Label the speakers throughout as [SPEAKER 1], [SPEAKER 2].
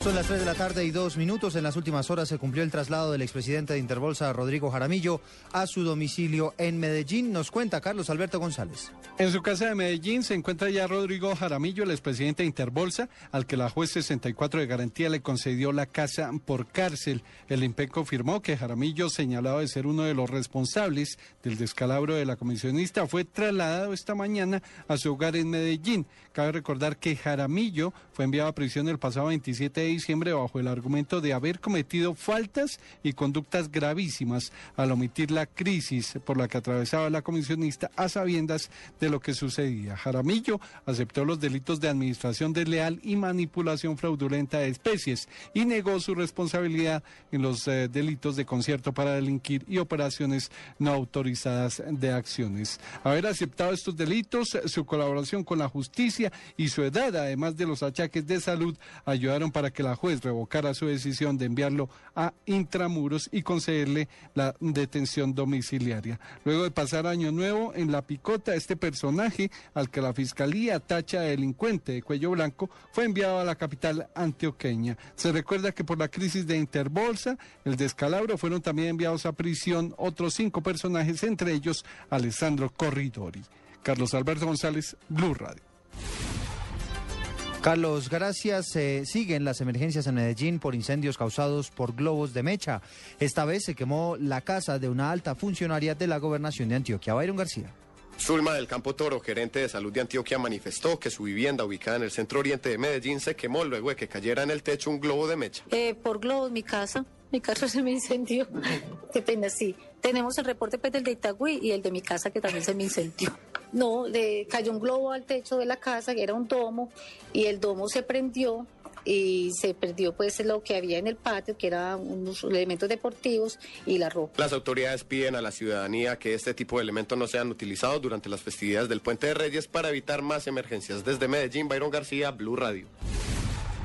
[SPEAKER 1] Son las 3 de la tarde y dos minutos. En las últimas horas se cumplió el traslado del expresidente de Interbolsa, Rodrigo Jaramillo, a su domicilio en Medellín. Nos cuenta Carlos Alberto González.
[SPEAKER 2] En su casa de Medellín se encuentra ya Rodrigo Jaramillo, el expresidente de Interbolsa, al que la juez 64 de garantía le concedió la casa por cárcel. El IMPEC confirmó que Jaramillo, señalado de ser uno de los responsables del descalabro de la comisionista, fue trasladado esta mañana a su hogar en Medellín. Cabe recordar que Jaramillo fue enviado a prisión el pasado 27 de diciembre bajo el argumento de haber cometido faltas y conductas gravísimas al omitir la crisis por la que atravesaba la comisionista a sabiendas de lo que sucedía. Jaramillo aceptó los delitos de administración desleal y manipulación fraudulenta de especies y negó su responsabilidad en los eh, delitos de concierto para delinquir y operaciones no autorizadas de acciones. Haber aceptado estos delitos, su colaboración con la justicia y su edad, además de los achaques de salud, ayudaron para que la juez revocara su decisión de enviarlo a intramuros y concederle la detención domiciliaria. Luego de pasar año nuevo en la picota, este personaje, al que la fiscalía tacha de delincuente de cuello blanco, fue enviado a la capital antioqueña. Se recuerda que por la crisis de Interbolsa, el descalabro, fueron también enviados a prisión otros cinco personajes, entre ellos Alessandro Corridori. Carlos Alberto González, Blue Radio.
[SPEAKER 1] Carlos, gracias. Eh, siguen las emergencias en Medellín por incendios causados por globos de mecha. Esta vez se quemó la casa de una alta funcionaria de la gobernación de Antioquia, Byron García.
[SPEAKER 3] Zulma del Campo Toro, gerente de salud de Antioquia, manifestó que su vivienda ubicada en el centro oriente de Medellín se quemó luego de que cayera en el techo un globo de mecha.
[SPEAKER 4] Eh, por globos, mi casa. Mi casa se me incendió. Qué pena, sí. Tenemos el reporte pues, del de Itagüí y el de mi casa que también se me incendió. No, le cayó un globo al techo de la casa, que era un domo, y el domo se prendió y se perdió pues lo que había en el patio, que eran unos elementos deportivos y la ropa.
[SPEAKER 3] Las autoridades piden a la ciudadanía que este tipo de elementos no sean utilizados durante las festividades del Puente de Reyes para evitar más emergencias. Desde Medellín, Byron García, Blue Radio.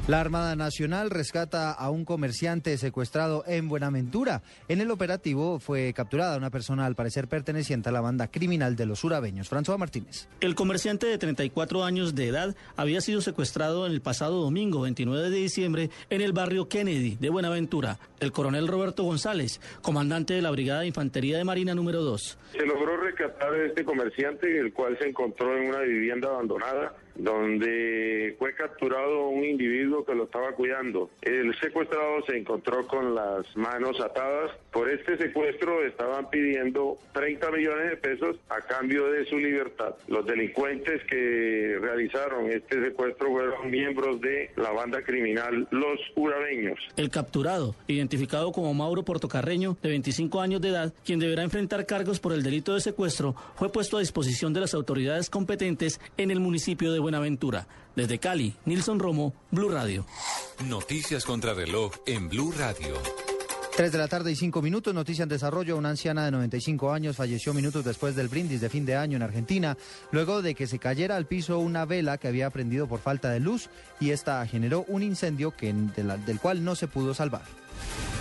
[SPEAKER 1] La Armada Nacional rescata a un comerciante secuestrado en Buenaventura. En el operativo fue capturada una persona al parecer perteneciente a la banda criminal de los urabeños. François Martínez.
[SPEAKER 5] El comerciante de 34 años de edad había sido secuestrado en el pasado domingo 29 de diciembre en el barrio Kennedy de Buenaventura. El coronel Roberto González, comandante de la Brigada de Infantería de Marina número 2.
[SPEAKER 6] Se logró rescatar a este comerciante, el cual se encontró en una vivienda abandonada donde fue capturado un individuo que lo estaba cuidando. El secuestrado se encontró con las manos atadas. Por este secuestro estaban pidiendo 30 millones de pesos a cambio de su libertad. Los delincuentes que realizaron este secuestro fueron miembros de la banda criminal Los Urabeños.
[SPEAKER 5] El capturado, identificado como Mauro Portocarreño, de 25 años de edad, quien deberá enfrentar cargos por el delito de secuestro, fue puesto a disposición de las autoridades competentes en el municipio de Buenaventura. Desde Cali, Nilson Romo, Blue Radio.
[SPEAKER 7] Noticias contra reloj en Blue Radio.
[SPEAKER 1] 3 de la tarde y 5 minutos, noticia en desarrollo. Una anciana de 95 años falleció minutos después del brindis de fin de año en Argentina, luego de que se cayera al piso una vela que había prendido por falta de luz y esta generó un incendio que, del cual no se pudo salvar.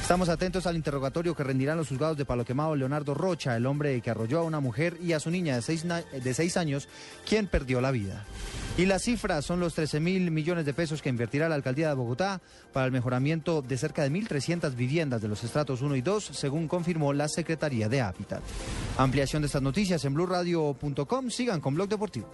[SPEAKER 1] Estamos atentos al interrogatorio que rendirán los juzgados de Palo Quemado Leonardo Rocha, el hombre que arrolló a una mujer y a su niña de seis, de seis años, quien perdió la vida. Y las cifras son los 13 mil millones de pesos que invertirá la alcaldía de Bogotá para el mejoramiento de cerca de 1.300 viviendas de los estratos 1 y 2, según confirmó la Secretaría de Hábitat. Ampliación de estas noticias en blurradio.com. Sigan con Blog Deportivo.